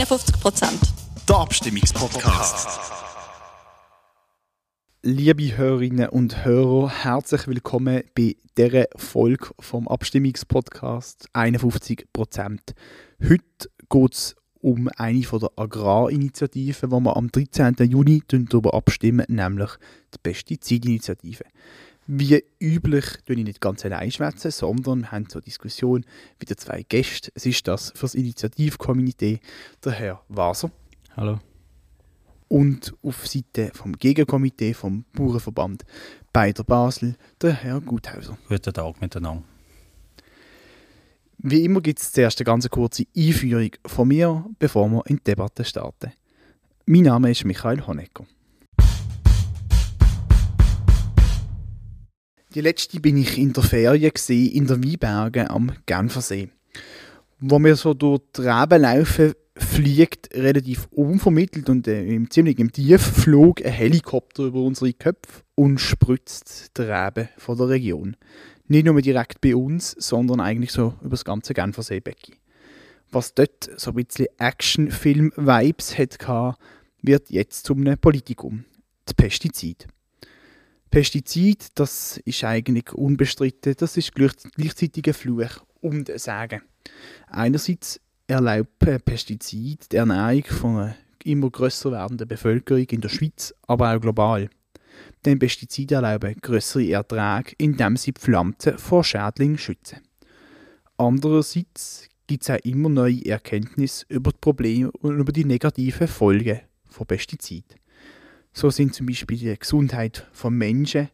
51 Prozent. Der Abstimmungspodcast. Liebe Hörerinnen und Hörer, herzlich willkommen bei dieser Folge vom Abstimmungspodcast 51 Prozent. Heute geht es um eine von der Agrarinitiativen, wo wir am 13. Juni darüber abstimmen, nämlich die Pestizidinitiative. Wie üblich tue ich nicht ganz allein schwätzen, sondern wir haben zur Diskussion wieder zwei Gäste. Es ist das für das Initiativkomitee der Herr Waser. Hallo. Und auf Seite vom Gegenkomitee vom Bauernverband Beider Basel der Herr Guthauser. Guten Tag miteinander. Wie immer gibt es zuerst eine ganz kurze Einführung von mir, bevor wir in die Debatte starten. Mein Name ist Michael Honecker. Die letzte bin ich in der Ferien gewesen, in der Weinberge am Genfersee. Wo wir so durch die Reben laufen, fliegt relativ unvermittelt und äh, im ziemlich im Tiefflug ein Helikopter über unsere Köpfe und spritzt die Reben von der Region. Nicht nur direkt bei uns, sondern eigentlich so über das ganze Genferseebecken. Was dort so ein bisschen Actionfilm-Vibes hatte, wird jetzt zum Politikum. Das Pestizid. Pestizid, das ist eigentlich unbestritten, das ist gleichzeitig ein Fluch und ein Sagen. Einerseits erlaubt Pestizid die Ernährung von einer immer grösser werdenden Bevölkerung in der Schweiz, aber auch global. Denn Pestizide erlauben größere Erträge, indem sie Pflanzen vor Schädlingen schützen. Andererseits gibt es auch immer neue Erkenntnisse über die Probleme und über die negativen Folgen von Pestiziden. So sind zum Beispiel die Gesundheit von Menschen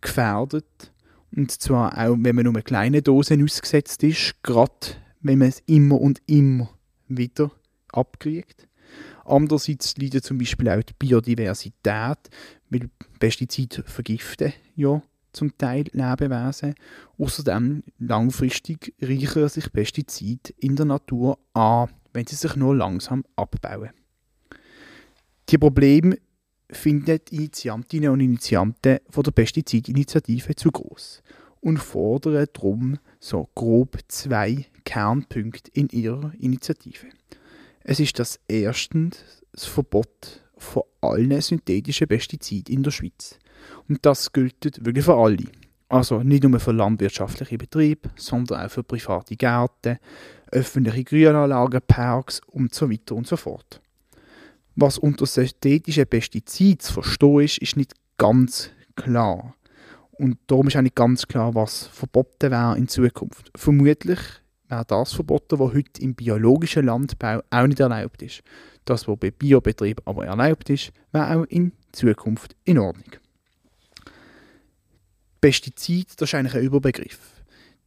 gefährdet. Und zwar auch, wenn man nur eine kleine Dosen ausgesetzt ist, gerade wenn man es immer und immer wieder abkriegt. Andererseits leidet zum Beispiel auch die Biodiversität, weil Pestizide vergiften ja zum Teil Lebewesen. Außerdem langfristig reichern sich Pestizide in der Natur an, wenn sie sich nur langsam abbauen. Die Probleme finden die Initiantinnen und Initianten von der Pestizidinitiative zu groß und fordern darum so grob zwei Kernpunkte in ihrer Initiative. Es ist das erste das Verbot von allen synthetischen Pestiziden in der Schweiz. Und das gilt wirklich für alle. Also nicht nur für landwirtschaftliche Betriebe, sondern auch für private Gärten, öffentliche Grünanlagen, Parks und so weiter und so fort. Was unter synthetischen Pestiziden zu verstehen ist, ist nicht ganz klar. Und darum ist auch nicht ganz klar, was verboten wäre in Zukunft. Vermutlich wäre das verboten, was heute im biologischen Landbau auch nicht erlaubt ist. Das, was bei Biobetrieb aber erlaubt ist, wäre auch in Zukunft in Ordnung. Pestizid, das ist eigentlich ein Überbegriff.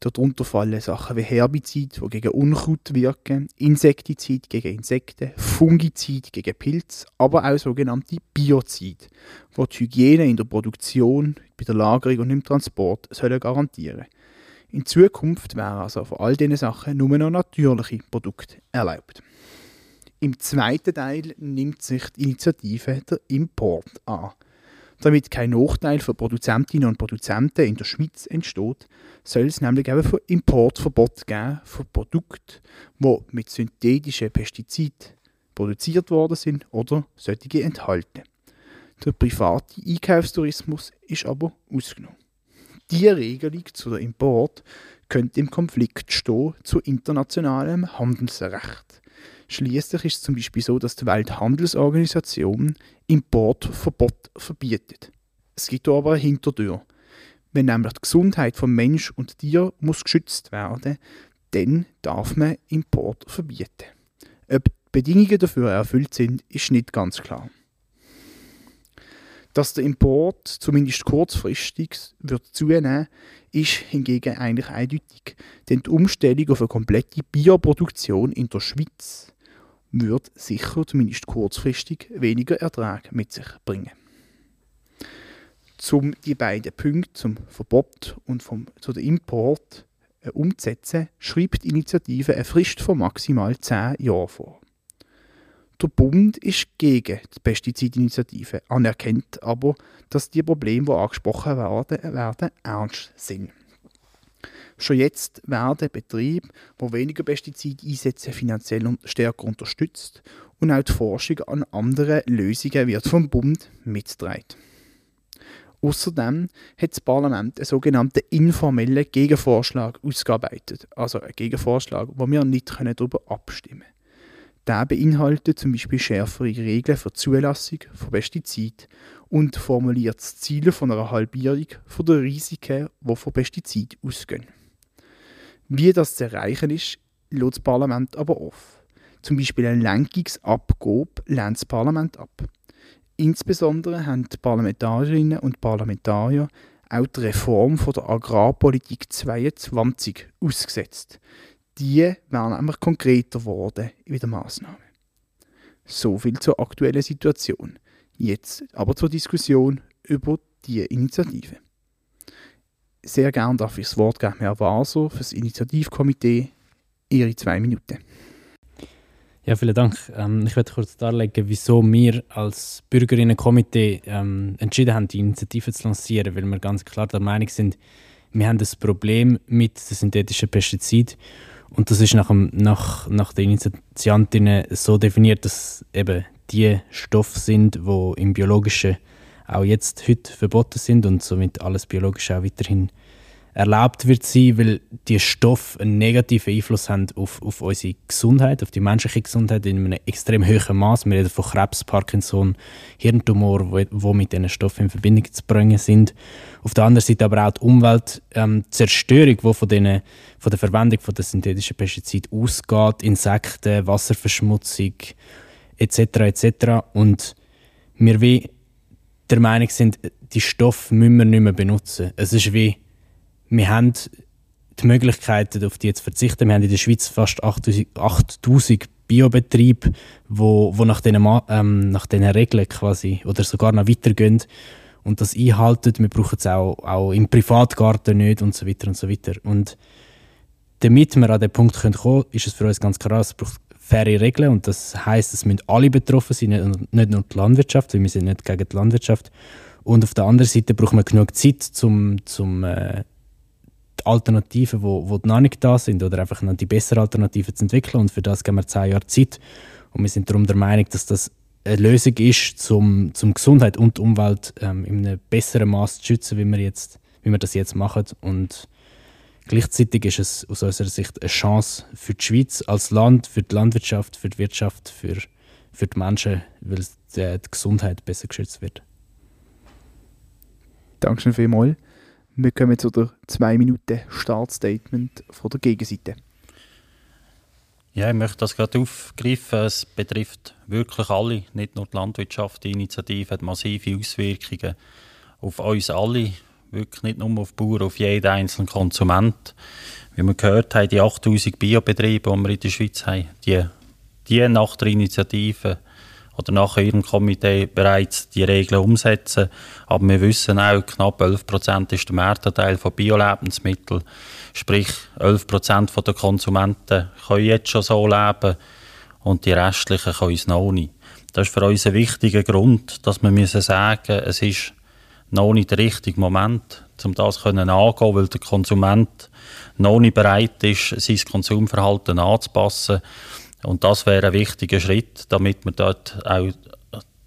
Darunter fallen Sachen wie Herbizid, die gegen Unkraut wirken, Insektizid gegen Insekten, Fungizid gegen Pilze, aber auch sogenannte Biozid, die die Hygiene in der Produktion, bei der Lagerung und im Transport sollen garantieren In Zukunft wären also von all diesen Sachen nur noch natürliche Produkte erlaubt. Im zweiten Teil nimmt sich die Initiative der Import an. Damit kein Nachteil für Produzentinnen und Produzenten in der Schweiz entsteht, soll es nämlich eben für Importverbot geben für Produkte, die mit synthetischen Pestiziden produziert worden sind oder solche enthalten. Der private Einkaufstourismus ist aber ausgenommen. Diese Regelung zu der Import könnte im Konflikt stehen zu internationalem Handelsrecht. Schließlich ist es zum Beispiel so, dass die Welthandelsorganisation Importverbot verbietet. Es gibt aber eine Hintertür. Wenn nämlich die Gesundheit von Mensch und Tier muss geschützt werden, dann darf man Import verbieten. Ob die Bedingungen dafür erfüllt sind, ist nicht ganz klar. Dass der Import zumindest kurzfristig wird zunehmen, ist hingegen eigentlich eindeutig, denn die Umstellung auf eine komplette Bioproduktion in der Schweiz wird sicher zumindest kurzfristig weniger Ertrag mit sich bringen. Um die beiden Punkte zum Verbot und vom, zu dem Import äh, umzusetzen, schreibt die Initiative eine Frist von maximal 10 Jahren vor. Der Bund ist gegen die Pestizidinitiative, anerkennt aber, dass die Probleme, die angesprochen werden, werden ernst sind. Schon jetzt werden Betriebe, die weniger Pestizide einsetzen, finanziell stärker unterstützt und auch die Forschung an anderen Lösungen wird vom Bund mitgetragen. Außerdem hat das Parlament einen sogenannten informellen Gegenvorschlag ausgearbeitet. Also einen Gegenvorschlag, wo wir nicht darüber abstimmen können. Der beinhaltet zum Beispiel schärfere Regeln für die Zulassung von Pestiziden und formuliert das Ziel von einer Halbierung der Risiken, die von Pestiziden ausgehen. Wie das zu erreichen ist, lässt das Parlament aber offen. Zum Beispiel eine Lenkungsabgabe lehnt das Parlament ab. Insbesondere haben die Parlamentarierinnen und Parlamentarier auch die Reform von der Agrarpolitik 22 ausgesetzt. Die wären nämlich konkreter geworden in der Maßnahme. So viel zur aktuellen Situation. Jetzt aber zur Diskussion über die Initiative. Sehr gern darf ich das Wort geben Herr Waser für das Initiativkomitee. Ihre zwei Minuten. Ja, vielen Dank. Ähm, ich werde kurz darlegen, wieso wir als Bürgerinnenkomitee ähm, entschieden haben, die Initiative zu lancieren, weil wir ganz klar der Meinung sind, wir haben das Problem mit den synthetischen Pestiziden und das ist nach, dem, nach, nach den Initiantinnen so definiert, dass eben die Stoffe sind, die im Biologischen auch jetzt heute verboten sind und somit alles Biologische auch weiterhin erlaubt wird sein, weil die Stoffe einen negativen Einfluss haben auf, auf unsere Gesundheit, auf die menschliche Gesundheit in einem extrem hohen Maß. Wir reden von Krebs, Parkinson, Hirntumor, wo, wo mit diesen Stoffen in Verbindung zu bringen sind. Auf der anderen Seite aber auch die Umweltzerstörung, ähm, die von, denen, von der Verwendung von der synthetischen Pestiziden ausgeht, Insekten, Wasserverschmutzung etc. etc. Und wir wie der Meinung sind, die Stoffe müssen wir nicht mehr benutzen. Es ist wie wir haben die Möglichkeit, auf die zu verzichten. Wir haben in der Schweiz fast 8000 Biobetriebe, wo, wo nach diesen ähm, nach diesen Regeln quasi oder sogar noch weitergehen und das einhalten. Wir brauchen es auch, auch im Privatgarten nicht und so weiter und so weiter. Und damit wir an den Punkt kommen ist es für uns ganz klar, es braucht faire Regeln und das heißt, es müssen alle betroffen sein, nicht nur die Landwirtschaft, weil wir sind nicht gegen die Landwirtschaft. Und auf der anderen Seite brauchen wir genug Zeit, um zum äh, Alternativen, wo, wo noch nicht da sind oder einfach noch die besseren Alternativen zu entwickeln. Und für das geben wir zehn Jahre Zeit. Und wir sind darum der Meinung, dass das eine Lösung ist, zum, zum Gesundheit und Umwelt ähm, in einem besseren Maß zu schützen, wie wir, jetzt, wie wir das jetzt machen. Und gleichzeitig ist es aus unserer Sicht eine Chance für die Schweiz als Land, für die Landwirtschaft, für die Wirtschaft, für, für die Menschen, weil die, die Gesundheit besser geschützt wird. Dankeschön vielmals. Wir kommen zu der 2 Minuten Startstatement von der Gegenseite. Ja, ich möchte das gerade aufgreifen. Es betrifft wirklich alle, nicht nur die Landwirtschaft. Die Initiative hat massive Auswirkungen auf uns alle, wirklich nicht nur auf Bauern, auf jeden einzelnen Konsument. Wie wir gehört haben, die 8000 Biobetriebe, die wir in der Schweiz haben, die, die nach der Initiative oder nach ihrem Komitee bereits die Regeln umsetzen. Aber wir wissen auch, knapp 11 Prozent ist der Marktanteil von Bio-Lebensmitteln. Sprich, 11 Prozent der Konsumenten können jetzt schon so leben und die restlichen können es noch nicht. Das ist für uns ein wichtiger Grund, dass wir müssen sagen es ist noch nicht der richtige Moment, um das zu angehen, weil der Konsument noch nicht bereit ist, sein Konsumverhalten anzupassen. Und das wäre ein wichtiger Schritt, damit wir dort auch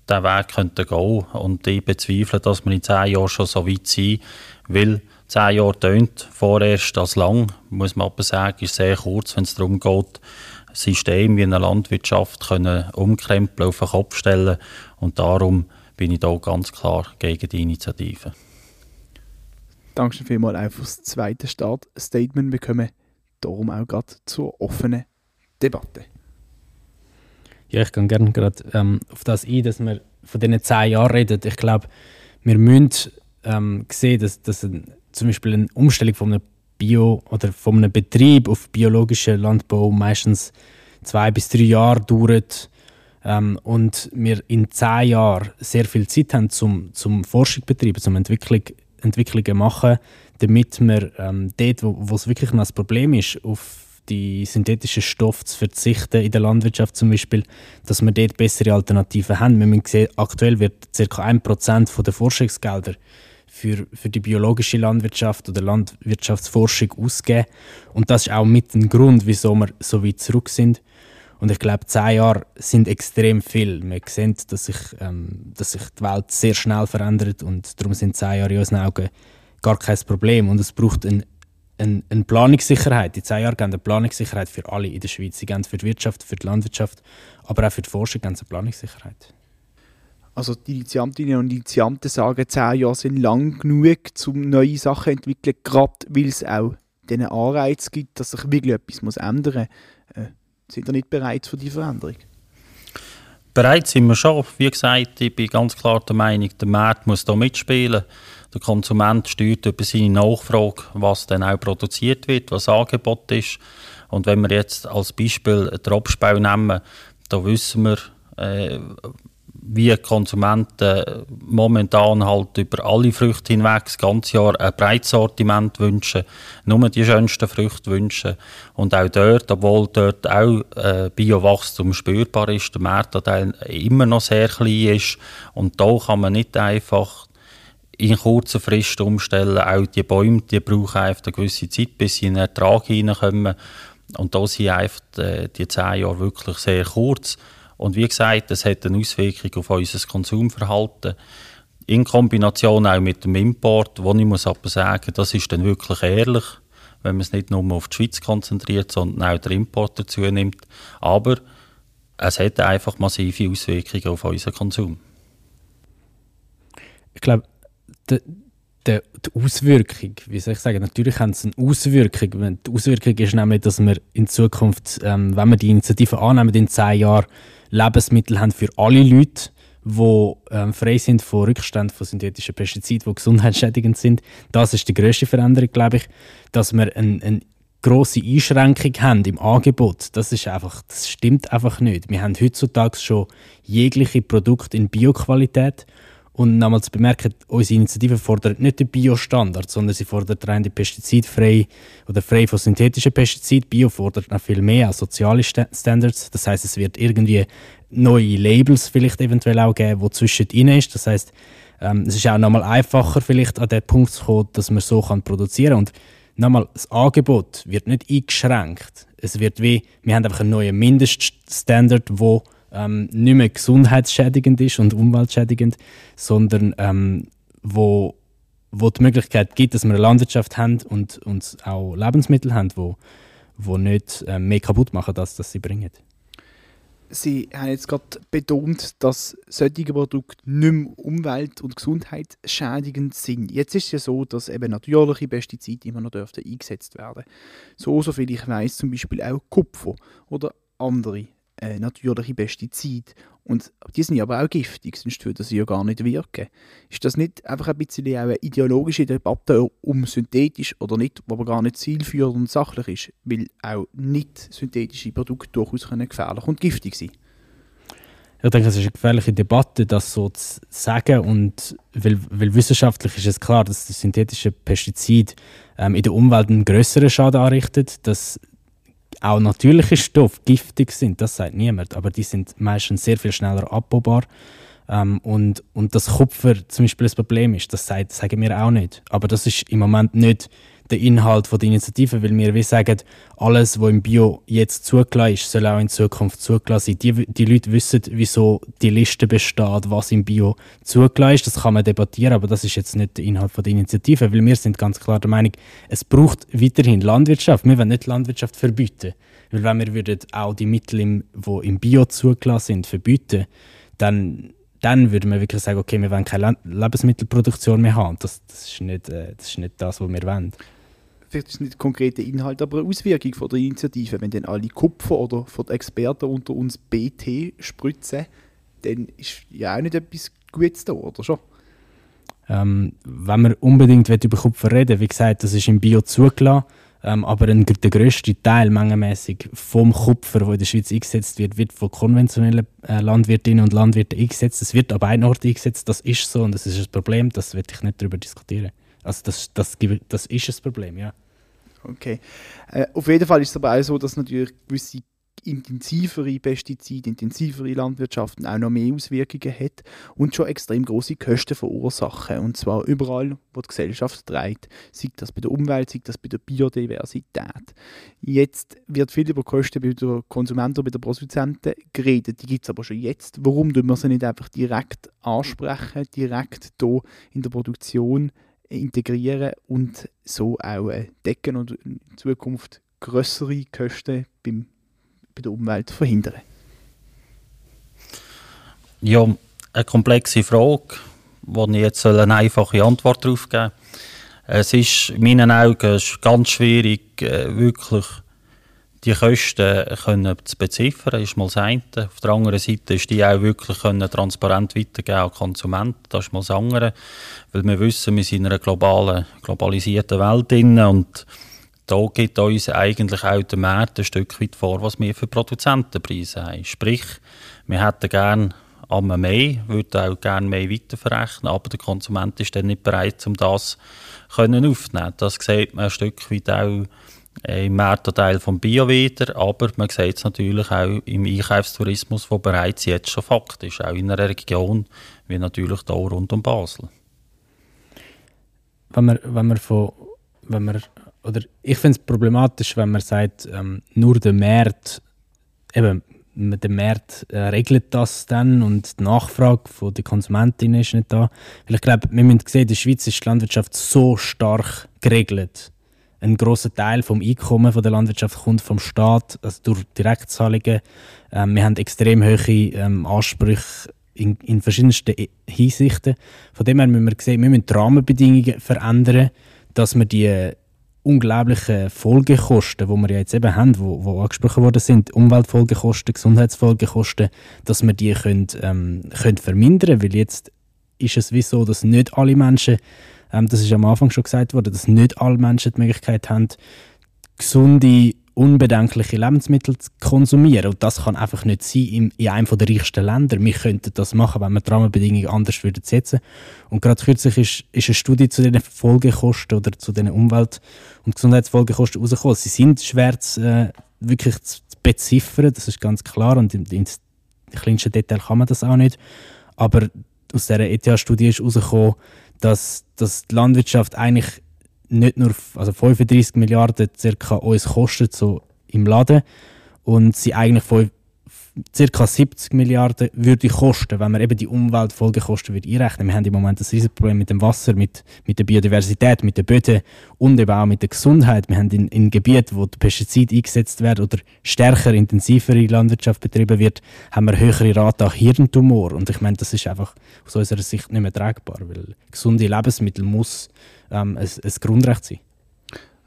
den Weg könnten gehen Und ich bezweifle, dass wir in zehn Jahren schon so weit sind, weil zehn Jahre tönt vorerst als lang, muss man aber sagen, ist sehr kurz, wenn es darum geht, System wie eine Landwirtschaft können umkrempeln, auf den Kopf stellen. Und darum bin ich da ganz klar gegen die Initiative. Danke vielmals auch für das zweite Startstatement. Wir kommen darum auch gerade zur offenen Debatte. Ja, ich gehe gerne gerade ähm, auf das ein, dass wir von diesen zehn Jahren reden. Ich glaube, wir müssen ähm, sehen, dass, dass ein, zum Beispiel eine Umstellung von einem Bio- oder von einem Betrieb auf biologischen Landbau meistens zwei bis drei Jahre dauert ähm, und wir in zehn Jahren sehr viel Zeit haben zum, zum Forschung betreiben, zum Entwicklung, Entwicklungen machen, damit wir ähm, dort, wo es wirklich noch ein Problem ist, auf die synthetischen Stoffe zu verzichten in der Landwirtschaft zum Beispiel, dass wir dort bessere Alternativen haben. Wir müssen sehen, aktuell wird ca. 1% der Forschungsgelder für, für die biologische Landwirtschaft oder Landwirtschaftsforschung ausgeben. Und das ist auch mit dem Grund, wieso wir so weit zurück sind. Und ich glaube, zehn Jahre sind extrem viel. Wir sehen, dass sich, ähm, dass sich die Welt sehr schnell verändert und darum sind zehn Jahre in unseren Augen gar kein Problem. Und es braucht ein, ein, eine Planungssicherheit. Die zehn Jahre geben eine Planungssicherheit für alle in der Schweiz. Sie geben für die Wirtschaft, für die Landwirtschaft, aber auch für die Forschung geben eine Planungssicherheit. Also die Initiantinnen und Initianten sagen, zehn Jahre sind lang genug, um neue Sachen zu entwickeln, gerade weil es auch diesen Anreiz gibt, dass sich wirklich etwas ändern muss. Äh, sind ihr nicht bereit für die Veränderung? Bereit sind wir schon. Wie gesagt, ich bin ganz klar der Meinung, der Markt muss da mitspielen. Der Konsument steuert über seine Nachfrage, was dann auch produziert wird, was Angebot ist. Und wenn wir jetzt als Beispiel Obstbau nehmen, da wissen wir, äh, wie Konsumenten momentan halt über alle Früchte hinweg das ganze Jahr ein breites Sortiment wünschen, nur die schönsten Früchte wünschen. Und auch dort, obwohl dort auch äh, Biowachstum spürbar ist, der Marktanteil immer noch sehr klein ist. Und da kann man nicht einfach in kurzer Frist umstellen. Auch die Bäume die brauchen einfach eine gewisse Zeit, bis sie in den Ertrag hineinkommen. Und da sind einfach äh, die zehn Jahre wirklich sehr kurz. Und wie gesagt, das hat eine Auswirkung auf unser Konsumverhalten. In Kombination auch mit dem Import, wo ich muss aber sagen, das ist dann wirklich ehrlich, wenn man es nicht nur auf die Schweiz konzentriert, sondern auch den Import dazu nimmt. Aber es hat einfach massive Auswirkungen auf unseren Konsum. Ich glaube, die, die, die, Auswirkung, wie soll ich sagen, natürlich haben sie eine Auswirkung. Die Auswirkung ist nämlich, dass wir in Zukunft, ähm, wenn wir die Initiative annehmen, in zehn Jahren Lebensmittel haben für alle Leute, die ähm, frei sind von Rückständen von synthetischen Pestiziden, die gesundheitsschädigend sind. Das ist die größte Veränderung, glaube ich, dass wir eine, eine grosse Einschränkung haben im Angebot. Das ist einfach, das stimmt einfach nicht. Wir haben heutzutage schon jegliche Produkte in Bioqualität und nochmal zu bemerken, unsere Initiative fordert nicht den Biostandard, sondern sie fordert rein die pestizidfrei oder frei von synthetischen Pestiziden. Bio fordert noch viel mehr als soziale Standards. Das heißt, es wird irgendwie neue Labels vielleicht eventuell auch geben, wo zwischen ihnen ist. Das heißt, ähm, es ist auch nochmal einfacher vielleicht an den Punkt zu kommen, dass man so kann produzieren kann. Und nochmal, das Angebot wird nicht eingeschränkt. Es wird wie, wir haben einfach einen neuen Mindeststandard, wo ähm, nicht mehr gesundheitsschädigend ist und umweltschädigend, sondern ähm, wo, wo die Möglichkeit gibt, dass wir eine Landwirtschaft haben und, und auch Lebensmittel haben, wo, wo nicht äh, mehr kaputt machen, als dass sie bringen. Sie haben jetzt gerade betont, dass solche Produkte nicht mehr umwelt- und gesundheitsschädigend sind. Jetzt ist es ja so, dass eben natürliche Pestizide immer noch eingesetzt werden. So, so viel ich weiß, zum Beispiel auch Kupfer oder andere äh, natürliche Pestizide. Und die sind aber auch giftig, sonst würden sie ja gar nicht wirken. Ist das nicht einfach ein bisschen eine ideologische Debatte um synthetisch oder nicht, die aber gar nicht zielführend und sachlich ist, weil auch nicht synthetische Produkte durchaus gefährlich und giftig sein ich denke, es ist eine gefährliche Debatte, das so zu sagen. Und weil, weil wissenschaftlich ist es klar, dass das synthetische Pestizid ähm, in der Umwelt einen größeren Schaden anrichtet, dass auch natürliche Stoffe giftig sind, das sagt niemand, aber die sind meistens sehr viel schneller abbaubar. Ähm, und, und dass Kupfer zum Beispiel ein Problem ist, das sagt, sagen wir auch nicht. Aber das ist im Moment nicht der Inhalt der Initiative, weil wir wie sagen, alles, was im Bio jetzt zugelassen ist, soll auch in Zukunft zugelassen sein. Die, die Leute wissen, wieso die Liste besteht, was im Bio zugelassen ist. Das kann man debattieren, aber das ist jetzt nicht der Inhalt der Initiative, weil wir sind ganz klar der Meinung, es braucht weiterhin Landwirtschaft. Wir wollen nicht Landwirtschaft verbieten. Weil wenn wir würden auch die Mittel, die im Bio zugelassen sind, verbieten, dann dann würde man wirklich sagen, okay, wir wollen keine Lebensmittelproduktion mehr haben. Das, das, ist, nicht, äh, das ist nicht das, was wir wollen vielleicht ist es nicht konkrete Inhalt, aber eine Auswirkung von der Initiative. Wenn dann alle Kupfer oder von den Experten unter uns BT spritzen, dann ist ja auch nicht etwas Gutes da, oder schon? Ähm, wenn man unbedingt über Kupfer reden wie gesagt, das ist im Bio zugelassen, ähm, aber ein, der grösste Teil mengenmäßig vom Kupfer, der in der Schweiz eingesetzt wird, wird von konventionellen äh, Landwirtinnen und Landwirten eingesetzt. Es wird aber ein Ort eingesetzt, das ist so und das ist ein Problem, das wird ich nicht darüber diskutieren. Also das, das, das ist ein Problem, ja. Okay. Äh, auf jeden Fall ist es aber auch so, dass natürlich gewisse intensivere Pestizide, intensivere Landwirtschaften auch noch mehr Auswirkungen hat und schon extrem große Kosten verursachen. Und zwar überall, wo die Gesellschaft trägt. Sei das bei der Umwelt, sei das bei der Biodiversität. Jetzt wird viel über Kosten bei den Konsumenten bei den Produzenten geredet. Die gibt es aber schon jetzt. Warum tun wir sie nicht einfach direkt ansprechen, direkt hier in der Produktion integrieren und so auch äh, decken und in Zukunft größere Kosten beim bei der Umwelt verhindern? Ja, eine komplexe Frage, wo ich jetzt eine einfache Antwort darauf geben Es ist in meinen Augen ganz schwierig, äh, wirklich die Kosten können zu beziffern, ist mal das eine. Auf der anderen Seite ist die auch wirklich können transparent weitergeben an Konsumenten, das ist mal das andere. Weil wir wissen, wir sind in einer globalen, globalisierten Welt drin und da gibt uns eigentlich auch der Markt ein Stück weit vor, was wir für Produzentenpreise haben. Sprich, wir hätten gerne einmal mehr, würden auch gerne mehr weiterverrechnen, aber der Konsument ist dann nicht bereit, um das aufzunehmen. Das sieht man ein Stück weit auch im Marktanteil vom Bio wieder, aber man sieht es natürlich auch im Einkaufstourismus, der bereits jetzt schon Fakt ist, auch in einer Region wie natürlich hier rund um Basel. Wenn man, wenn man, von, wenn man oder ich finde es problematisch, wenn man sagt, ähm, nur der Markt, eben, der Markt äh, regelt das dann und die Nachfrage von der Konsumentin ist nicht da. Weil ich glaube, wir müssen sehen, in der Schweiz ist die Landwirtschaft so stark geregelt. Ein großer Teil vom Einkommen von der Landwirtschaft kommt vom Staat, also durch Direktzahlungen. Ähm, wir haben extrem hohe ähm, Ansprüche in, in verschiedensten Hinsichten. Von dem her müssen wir sehen, wir müssen die Rahmenbedingungen verändern, dass wir die unglaublichen Folgekosten, die wir jetzt eben haben, wo, wo angesprochen worden sind, Umweltfolgekosten, Gesundheitsfolgekosten, dass wir die können, ähm, können vermindern, weil jetzt ist es wie so, dass nicht alle Menschen, ähm, das ist am Anfang schon gesagt worden, dass nicht alle Menschen die Möglichkeit haben, gesunde unbedenkliche Lebensmittel zu konsumieren. Und das kann einfach nicht sein in, in einem der reichsten Länder. Wir könnten das machen, wenn wir die Rahmenbedingungen anders würden setzen Und gerade kürzlich ist, ist eine Studie zu den Folgekosten oder zu den Umwelt- und Gesundheitsfolgekosten rausgekommen. Sie sind schwer zu, äh, wirklich zu beziffern, das ist ganz klar. Und im, im kleinsten Detail kann man das auch nicht. Aber aus dieser ETH-Studie ist herausgekommen, dass, dass die Landwirtschaft eigentlich nicht nur also 35 Milliarden circa uns kostet so im Laden. Und sie eigentlich ca. 70 Milliarden würde kosten, wenn man eben die Umweltfolgekosten würde einrechnen. Wir haben im Moment ein riesiges Problem mit dem Wasser, mit, mit der Biodiversität, mit den Böden und eben auch mit der Gesundheit. Wir haben in, in Gebieten, wo Pestizide eingesetzt werden oder stärker, intensivere Landwirtschaft betrieben wird, haben wir höhere Rate an Hirntumor. Und ich meine, das ist einfach aus unserer Sicht nicht mehr tragbar, weil gesunde Lebensmittel muss ähm, ein, ein Grundrecht sein.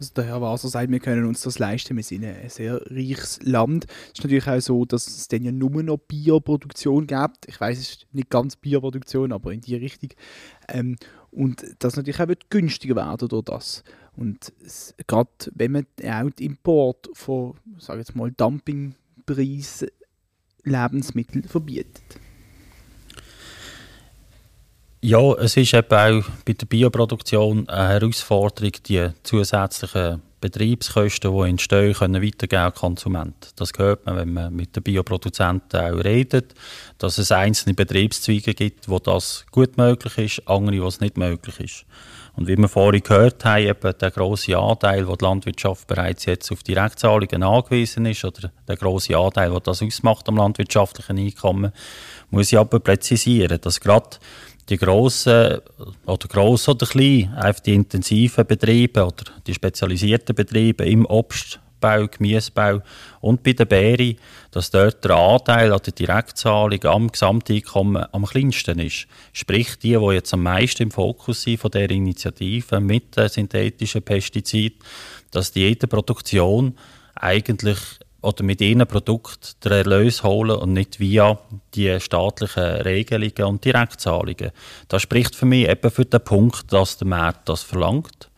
Also der Herr Waser sagt, wir können uns das leisten, wir sind ein sehr reiches Land. Es ist natürlich auch so, dass es dann ja nur noch Bioproduktion gibt. Ich weiß, es ist nicht ganz Bioproduktion, aber in die Richtung. Ähm, und das natürlich auch wird günstiger werden durch das. Und gerade wenn man auch den Import von, sage jetzt mal, Dumpingpreis Lebensmittel verbietet. Ja, es ist eben auch bei der Bioproduktion eine Herausforderung, die zusätzlichen Betriebskosten, die entstehen, können weitergeben an Konsumenten. Das hört man, wenn man mit den Bioproduzenten auch redet, dass es einzelne Betriebszweige gibt, wo das gut möglich ist, andere, wo es nicht möglich ist. Und wie wir vorhin gehört haben, eben der grosse Anteil, wo die Landwirtschaft bereits jetzt auf Direktzahlungen angewiesen ist, oder der grosse Anteil, der das ausmacht am landwirtschaftlichen Einkommen, muss ich aber präzisieren, dass gerade die grossen, oder gross oder klein, einfach die intensiven Betriebe oder die spezialisierten Betriebe im Obstbau, Gemüsebau und bei den Beeren, dass dort der Anteil an der Direktzahlung am Gesamteinkommen am kleinsten ist. Sprich, die, die jetzt am meisten im Fokus sind von der Initiative mit den synthetischen Pestiziden, dass die jede Produktion eigentlich oder mit ihren Produkten den Erlös holen und nicht via die staatlichen Regelungen und Direktzahlungen. Das spricht für mich eben für den Punkt, dass der Markt das verlangt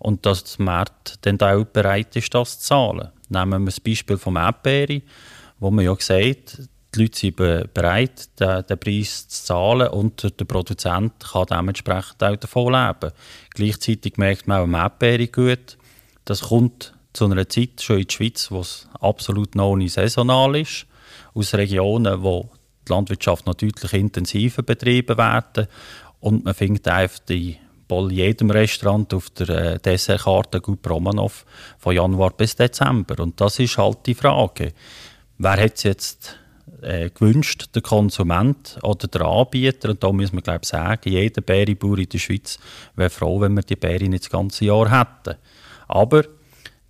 und dass der Markt dann auch bereit ist, das zu zahlen. Nehmen wir das Beispiel vom Erdbeere, wo man ja sagt, die Leute sind bereit, den, den, Preis zu zahlen und der Produzent kann dementsprechend auch davon leben. Gleichzeitig merkt man auch am Erdbeere gut, das kommt zu einer Zeit schon in der Schweiz, wo es absolut noch nicht saisonal ist, aus Regionen, wo die Landwirtschaft noch deutlich intensiver betrieben werden und man findet einfach die bei jedem Restaurant auf der äh, Dessertkarte gut Romanov von Januar bis Dezember. Und das ist halt die Frage. Wer hat es jetzt äh, gewünscht, der Konsument oder der Anbieter? Und da muss man glaube sagen, jeder Bäribauer in der Schweiz wäre froh, wenn wir die Bären nicht das ganze Jahr hätten. Aber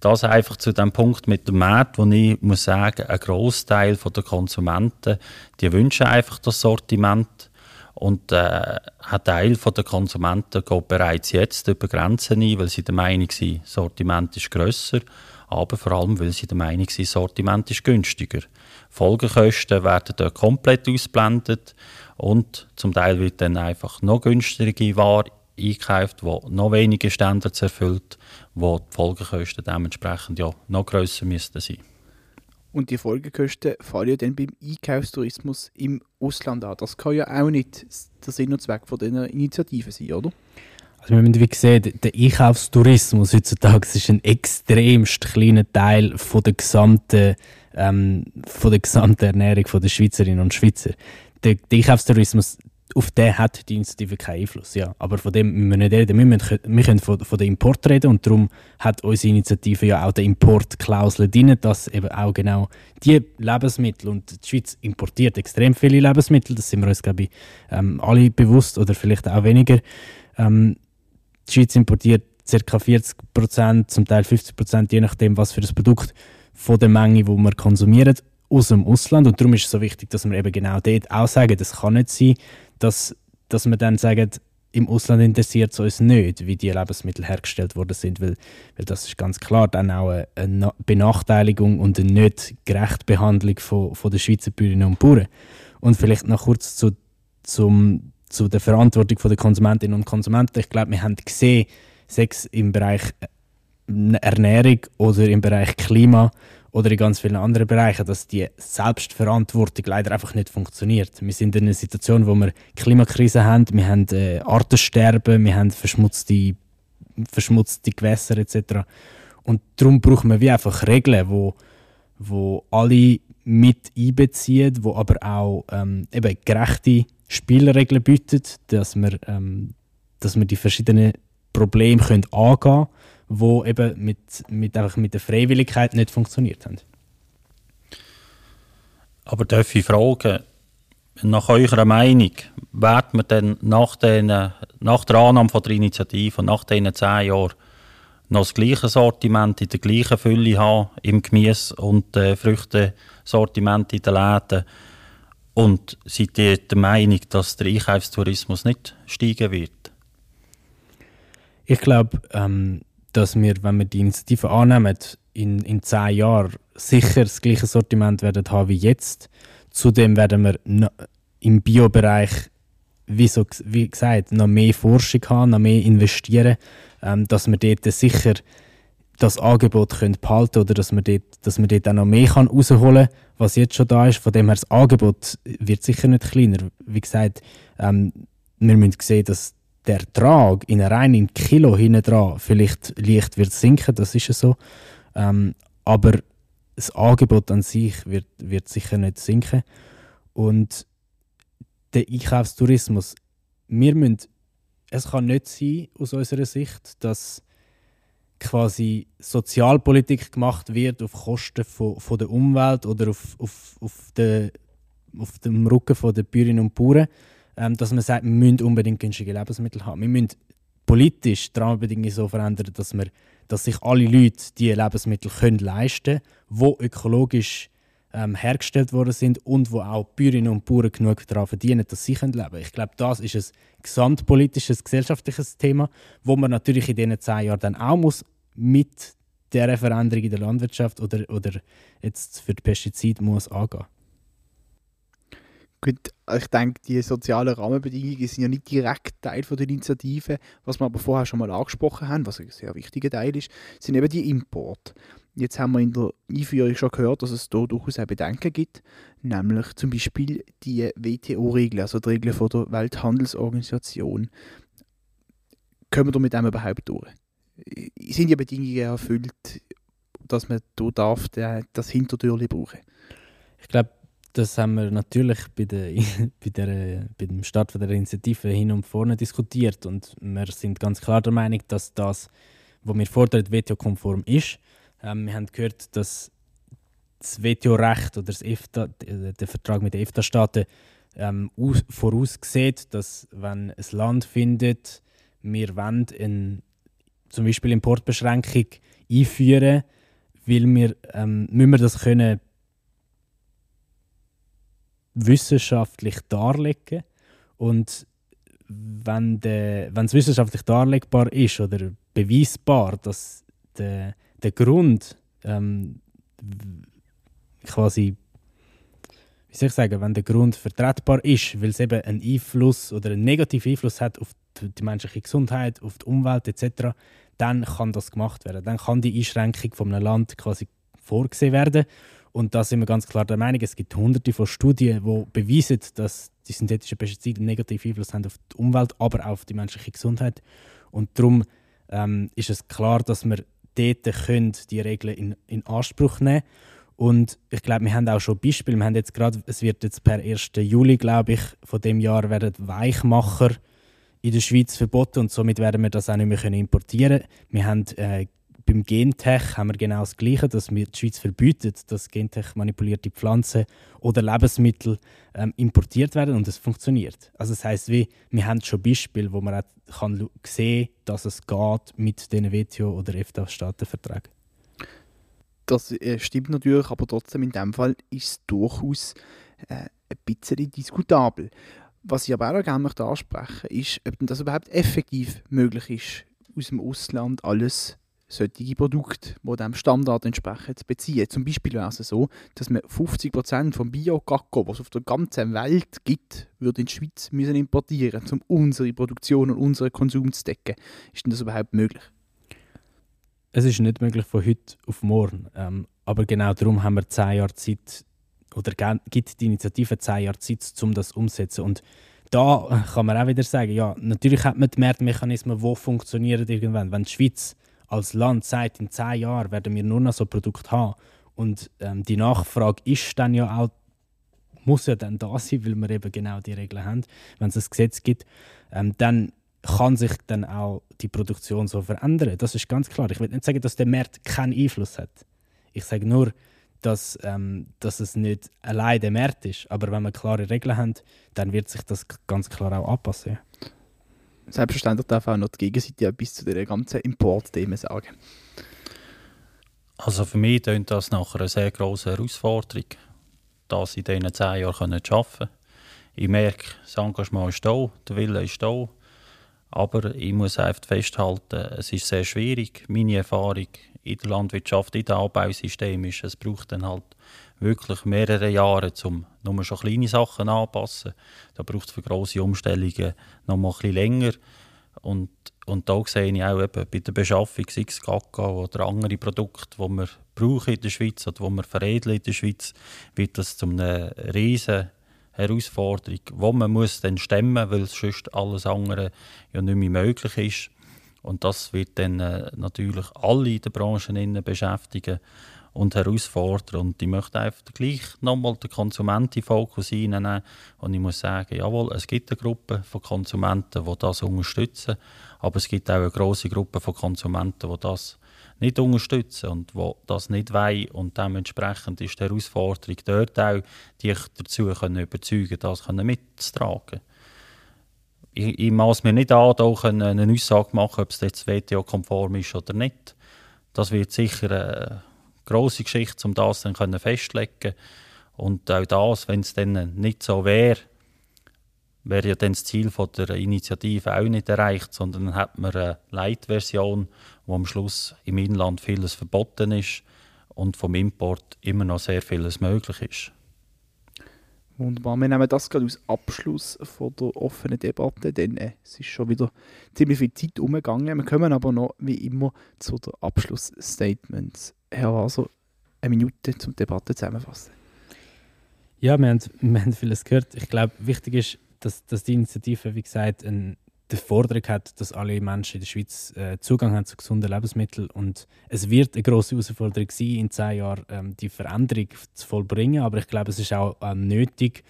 das einfach zu dem Punkt mit dem Markt, wo ich muss sagen, ein Großteil der Konsumenten, die wünschen einfach das Sortiment. Und äh, ein Teil der Konsumenten geht bereits jetzt über Grenzen ein, weil sie der Meinung sind, Sortiment ist grösser, aber vor allem, weil sie der Meinung sind, Sortiment ist günstiger. Folgekosten werden dort komplett ausblendet. Und zum Teil wird dann einfach noch günstigere Ware eingekauft, die noch weniger Standards erfüllt, wo die Folgekosten dementsprechend ja noch grösser müssten sein. Und die Folgekosten fallen ja dann beim Einkaufstourismus im Ausland an. Das kann ja auch nicht der Sinn und Zweck von dieser Initiative sein, oder? Also wir müssen wie gesehen, der Einkaufstourismus heutzutage ist ein extremst kleiner Teil von der gesamten, ähm, von der gesamten Ernährung der Schweizerinnen und Schweizer. Der, der Einkaufstourismus auf den hat die Initiative keinen Einfluss. Ja. Aber von dem müssen wir nicht reden. Wir, müssen, wir können von, von dem Import reden und darum hat unsere Initiative ja auch die Importklausel drin, dass eben auch genau die Lebensmittel, und die Schweiz importiert extrem viele Lebensmittel, das sind wir uns, glaube ich, ähm, alle bewusst oder vielleicht auch weniger. Ähm, die Schweiz importiert ca. 40 Prozent, zum Teil 50 Prozent, je nachdem, was für das Produkt von der Menge, die wir konsumieren aus dem Ausland. Und darum ist es so wichtig, dass wir eben genau dort auch sagen, das kann nicht sein, dass, dass wir dann sagen, im Ausland interessiert es uns nicht, wie die Lebensmittel hergestellt worden sind, weil, weil das ist ganz klar dann auch eine, Benachteiligung und eine nicht gerechte Behandlung von, von der Schweizer Bäuerinnen und Bauern. Und vielleicht noch kurz zu, zum, zu der Verantwortung der Konsumentinnen und Konsumenten. Ich glaube, wir haben gesehen, Sex im Bereich äh, Ernährung oder im Bereich Klima oder in ganz vielen anderen Bereichen, dass die Selbstverantwortung leider einfach nicht funktioniert. Wir sind in einer Situation, wo wir Klimakrise haben, wir haben äh, Artensterben, wir haben verschmutzte, verschmutzte Gewässer etc. Und darum brauchen wir wie einfach Regeln, wo, wo alle mit einbeziehen, wo aber auch ähm, eben gerechte Spielregeln bieten, dass wir, ähm, dass wir die verschiedenen Probleme können angehen können wo eben mit, mit, einfach mit der Freiwilligkeit nicht funktioniert haben. Aber darf ich fragen, nach eurer Meinung, wird man denn nach, den, nach der Annahme von der Initiative, nach diesen zehn Jahren, noch das gleiche Sortiment in der gleichen Fülle haben im Gemüse- und äh, Früchtesortiment in den Läden? Und seid ihr der Meinung, dass der Einkaufstourismus nicht steigen wird? Ich glaube, ähm, dass wir, wenn wir die Initiative annehmen, in, in zehn Jahren sicher das gleiche Sortiment werden haben wie jetzt. Zudem werden wir im Biobereich, wie, so, wie gesagt, noch mehr Forschung haben, noch mehr investieren, ähm, dass wir dort sicher das Angebot können behalten oder dass man dort, dass man dort auch noch mehr kann rausholen kann, was jetzt schon da ist. Von dem her, das Angebot wird sicher nicht kleiner. Wie gesagt, ähm, wir müssen sehen, dass der Ertrag in reinen Kilo hinten dran vielleicht leicht wird sinken, das ist ja so. Ähm, aber das Angebot an sich wird, wird sicher nicht sinken. Und der Einkaufstourismus, wir müssen, es kann nicht sein, aus unserer Sicht, dass quasi Sozialpolitik gemacht wird auf Kosten von, von der Umwelt oder auf, auf, auf, de, auf dem Rücken der Bäuerinnen und Bauern ähm, dass man sagt, wir müssen unbedingt günstige Lebensmittel haben. Wir müssen politisch die Rahmenbedingungen so verändern, dass, wir, dass sich alle Leute diese Lebensmittel können leisten können, die ökologisch ähm, hergestellt worden sind und wo auch Bäuerinnen und Bauern genug daran verdienen, dass sie können leben können. Ich glaube, das ist ein gesamtpolitisches, gesellschaftliches Thema, wo man natürlich in diesen zehn Jahren dann auch muss mit der Veränderung in der Landwirtschaft oder, oder jetzt für die Pestizide muss angehen. Gut, ich denke, die sozialen Rahmenbedingungen sind ja nicht direkt Teil von der Initiative. Was wir aber vorher schon mal angesprochen haben, was ein sehr wichtiger Teil ist, sind eben die Importe. Jetzt haben wir in der Einführung schon gehört, dass es da durchaus auch Bedenken gibt, nämlich zum Beispiel die WTO-Regeln, also die Regeln der Welthandelsorganisation. Können wir da mit dem überhaupt durch? Sind die Bedingungen erfüllt dass man da darf das Hintertürchen brauchen? Ich glaube, das haben wir natürlich bei, der, bei, der, bei dem Start der Initiative hin und vorne diskutiert und wir sind ganz klar der Meinung, dass das, was wir fordern, WTO-konform ist. Ähm, wir haben gehört, dass das WTO-Recht oder das EFTA, der Vertrag mit den EFTA-Staaten ähm, voraussieht, dass wenn ein Land findet, wir wollen in, zum Beispiel Importbeschränkung einführen, weil wir, ähm, müssen wir das können wissenschaftlich darlegen und wenn es wissenschaftlich darlegbar ist oder beweisbar, dass der, der Grund ähm, quasi, wie soll ich sagen, wenn der Grund vertretbar ist, weil es eben einen Einfluss oder einen negativen Einfluss hat auf die, die menschliche Gesundheit, auf die Umwelt etc., dann kann das gemacht werden. Dann kann die Einschränkung von einem Land quasi vorgesehen werden. Und da sind wir ganz klar der Meinung, es gibt hunderte von Studien, die beweisen, dass die synthetischen Pestizide negativen Einfluss haben auf die Umwelt, aber auch auf die menschliche Gesundheit. Und darum ähm, ist es klar, dass wir dort können die Regeln in, in Anspruch nehmen. Und ich glaube, wir haben auch schon Beispiele. Wir haben jetzt gerade, es wird jetzt per 1. Juli, glaube ich, von dem Jahr werden Weichmacher in der Schweiz verboten und somit werden wir das auch nicht mehr können importieren. Wir haben äh, beim Gentech haben wir genau das Gleiche, dass wir die Schweiz verbietet, dass Gentech manipulierte Pflanzen oder Lebensmittel ähm, importiert werden und es funktioniert. Also das heißt, wie wir haben schon Beispiele, wo man auch kann sehen, dass es geht mit den WTO oder EFTA-Staatenverträgen. Das äh, stimmt natürlich, aber trotzdem in dem Fall ist es durchaus äh, ein bisschen diskutabel. Was ich aber auch gerne möchte ansprechen ist, ob das überhaupt effektiv möglich ist, aus dem Ausland alles solche Produkte, die diesem Standard entsprechen, zu beziehen. Zum Beispiel wäre es so, dass man 50% vom Bio-Kakao, was es auf der ganzen Welt gibt, würde in die Schweiz müssen importieren um unsere Produktion und unseren Konsum zu decken. Ist denn das überhaupt möglich? Es ist nicht möglich von heute auf morgen. Ähm, aber genau darum haben wir zehn Jahre Zeit, oder gibt die Initiative zehn Jahre Zeit, um das umzusetzen. Und da kann man auch wieder sagen, ja, natürlich hat man die Marktmechanismen, die funktionieren irgendwann. Wenn die Schweiz als Land sagt, in zehn Jahren werden wir nur noch so Produkte haben und ähm, die Nachfrage ist dann ja auch, muss ja dann da sein, weil wir eben genau die Regeln haben, wenn es ein Gesetz gibt, ähm, dann kann sich dann auch die Produktion so verändern. Das ist ganz klar. Ich will nicht sagen, dass der Markt keinen Einfluss hat. Ich sage nur, dass, ähm, dass es nicht allein der Markt ist. Aber wenn wir klare Regeln haben, dann wird sich das ganz klar auch anpassen. Selbstverständlich darf auch noch die Gegenseite etwas zu den ganzen Importthemen sagen. Also für mich klingt das nach einer sehr grossen Herausforderung, das in diesen zehn Jahren zu arbeiten. Ich merke, das Engagement ist da, der Wille ist da. Aber ich muss einfach festhalten, es ist sehr schwierig. Meine Erfahrung in der Landwirtschaft, in den Anbausystemen ist, es braucht dann halt wirklich mehrere Jahre, um nur schon kleine Sachen anzupassen. Da braucht es für grosse Umstellungen noch mal ein bisschen länger. Und, und da sehe ich auch eben bei der Beschaffung, sei es Kakao oder andere Produkte, die wir brauchen in der Schweiz oder die wir veredeln in der Schweiz, wird das zu einer riesen Herausforderung, die man muss dann stemmen muss, weil sonst alles andere ja nicht mehr möglich ist. Und das wird dann äh, natürlich alle in der Branche beschäftigen und herausfordern. Und ich möchte einfach gleich nochmal den Konsumentenfokus einnehmen. Und ich muss sagen, jawohl, es gibt eine Gruppe von Konsumenten, die das unterstützen. Aber es gibt auch eine große Gruppe von Konsumenten, die das nicht unterstützen und die das nicht wollen. Und dementsprechend ist die Herausforderung dort auch, die ich dazu können überzeugen das können mitzutragen. Ich, ich maß mir nicht an, da eine Aussage machen, ob es jetzt WTO-konform ist oder nicht. Das wird sicher eine grosse Geschichte, um das dann festlegen Und auch das, wenn es dann nicht so wäre, wäre ja dann das Ziel von der Initiative auch nicht erreicht, sondern dann hat man eine Leitversion, wo am Schluss im Inland vieles verboten ist und vom Import immer noch sehr vieles möglich ist. Wunderbar. Wir nehmen das gerade als Abschluss von der offenen Debatte, denn äh, es ist schon wieder ziemlich viel Zeit umgegangen. Wir kommen aber noch wie immer zu den Abschlussstatements. Herr Waser, eine Minute zum Debatte zusammenfassen. Ja, wir haben, wir haben vieles gehört. Ich glaube, wichtig ist, dass, dass die Initiative, wie gesagt, ein, die Forderung hat, dass alle Menschen in der Schweiz äh, Zugang haben zu gesunden Lebensmitteln. Und es wird eine grosse Herausforderung sein, in zehn Jahren ähm, die Veränderung zu vollbringen. Aber ich glaube, es ist auch äh, nötig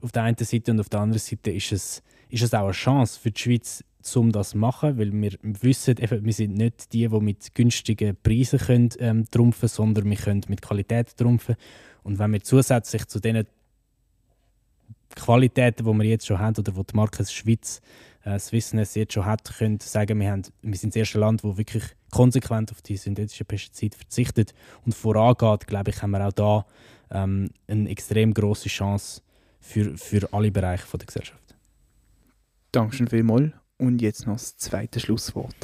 auf der einen Seite und auf der anderen Seite ist es, ist es auch eine Chance für die Schweiz, um das zu machen, weil wir wissen, eben, wir sind nicht die, die mit günstigen Preisen können, ähm, trumpfen sondern wir können mit Qualität trumpfen. Und wenn wir zusätzlich zu den Qualitäten, die wir jetzt schon haben oder die die Marke Schweiz Swissness jetzt schon hat, können sagen, wir, haben, wir sind das erste Land, das wirklich konsequent auf die synthetischen Pestizide verzichtet und vorangeht, glaube ich, haben wir auch da ähm, eine extrem große Chance für, für alle Bereiche von der Gesellschaft. Dankeschön vielmals. Und jetzt noch das zweite Schlusswort.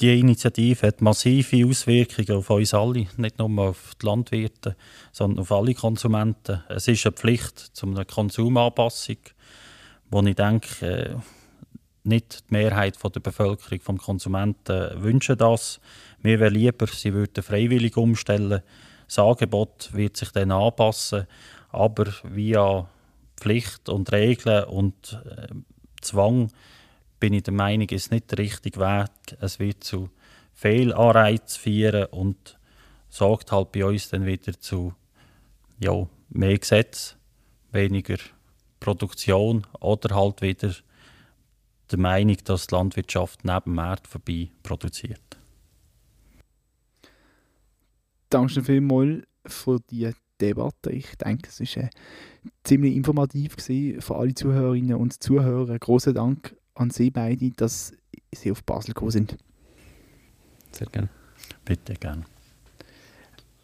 Die Initiative hat massive Auswirkungen auf uns alle, nicht nur auf die Landwirte, sondern auf alle Konsumenten. Es ist eine Pflicht zu einer Konsumanpassung wo ich denke, äh, nicht die Mehrheit der Bevölkerung, vom Konsumenten wünschen das. Mir wäre lieber, sie würden freiwillig umstellen. Das Angebot wird sich dann anpassen, aber via Pflicht und Regeln und äh, Zwang bin ich der Meinung, ist nicht der richtige Weg. Es wird zu Fehlanreizen führen und sorgt halt bei uns dann wieder zu ja, mehr Gesetz, weniger Produktion oder halt wieder der Meinung, dass die Landwirtschaft neben dem Markt vorbei produziert. Danke vielmals für die Debatte. Ich denke, es war äh, ziemlich informativ für alle Zuhörerinnen und Zuhörer. Großen Dank an Sie beide, dass Sie auf Basel gekommen sind. Sehr gerne. Bitte gerne.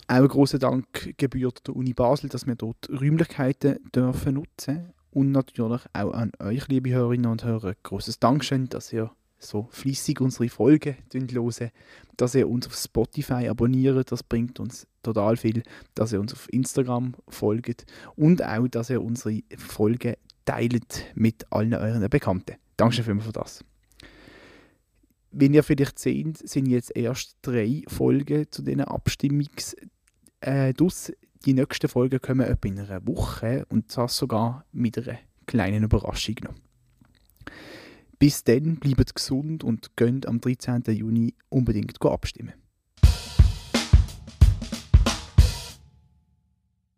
Auch ein großer Dank gebührt der Uni Basel, dass wir dort Räumlichkeiten dürfen nutzen und natürlich auch an euch, liebe Hörerinnen und Hörer, großes Dankeschön, dass ihr so fließig unsere Folgen hören, dass ihr uns auf Spotify abonniert, das bringt uns total viel, dass ihr uns auf Instagram folgt und auch, dass ihr unsere Folgen teilt mit allen euren Bekannten. Dankeschön für das. Wenn ihr vielleicht seht, sind jetzt erst drei Folgen zu diesen Abstimmungs äh, die nächsten Folgen kommen etwa in einer Woche und das sogar mit einer kleinen Überraschung noch. Bis dann, bleibt gesund und gönnt am 13. Juni unbedingt abstimmen.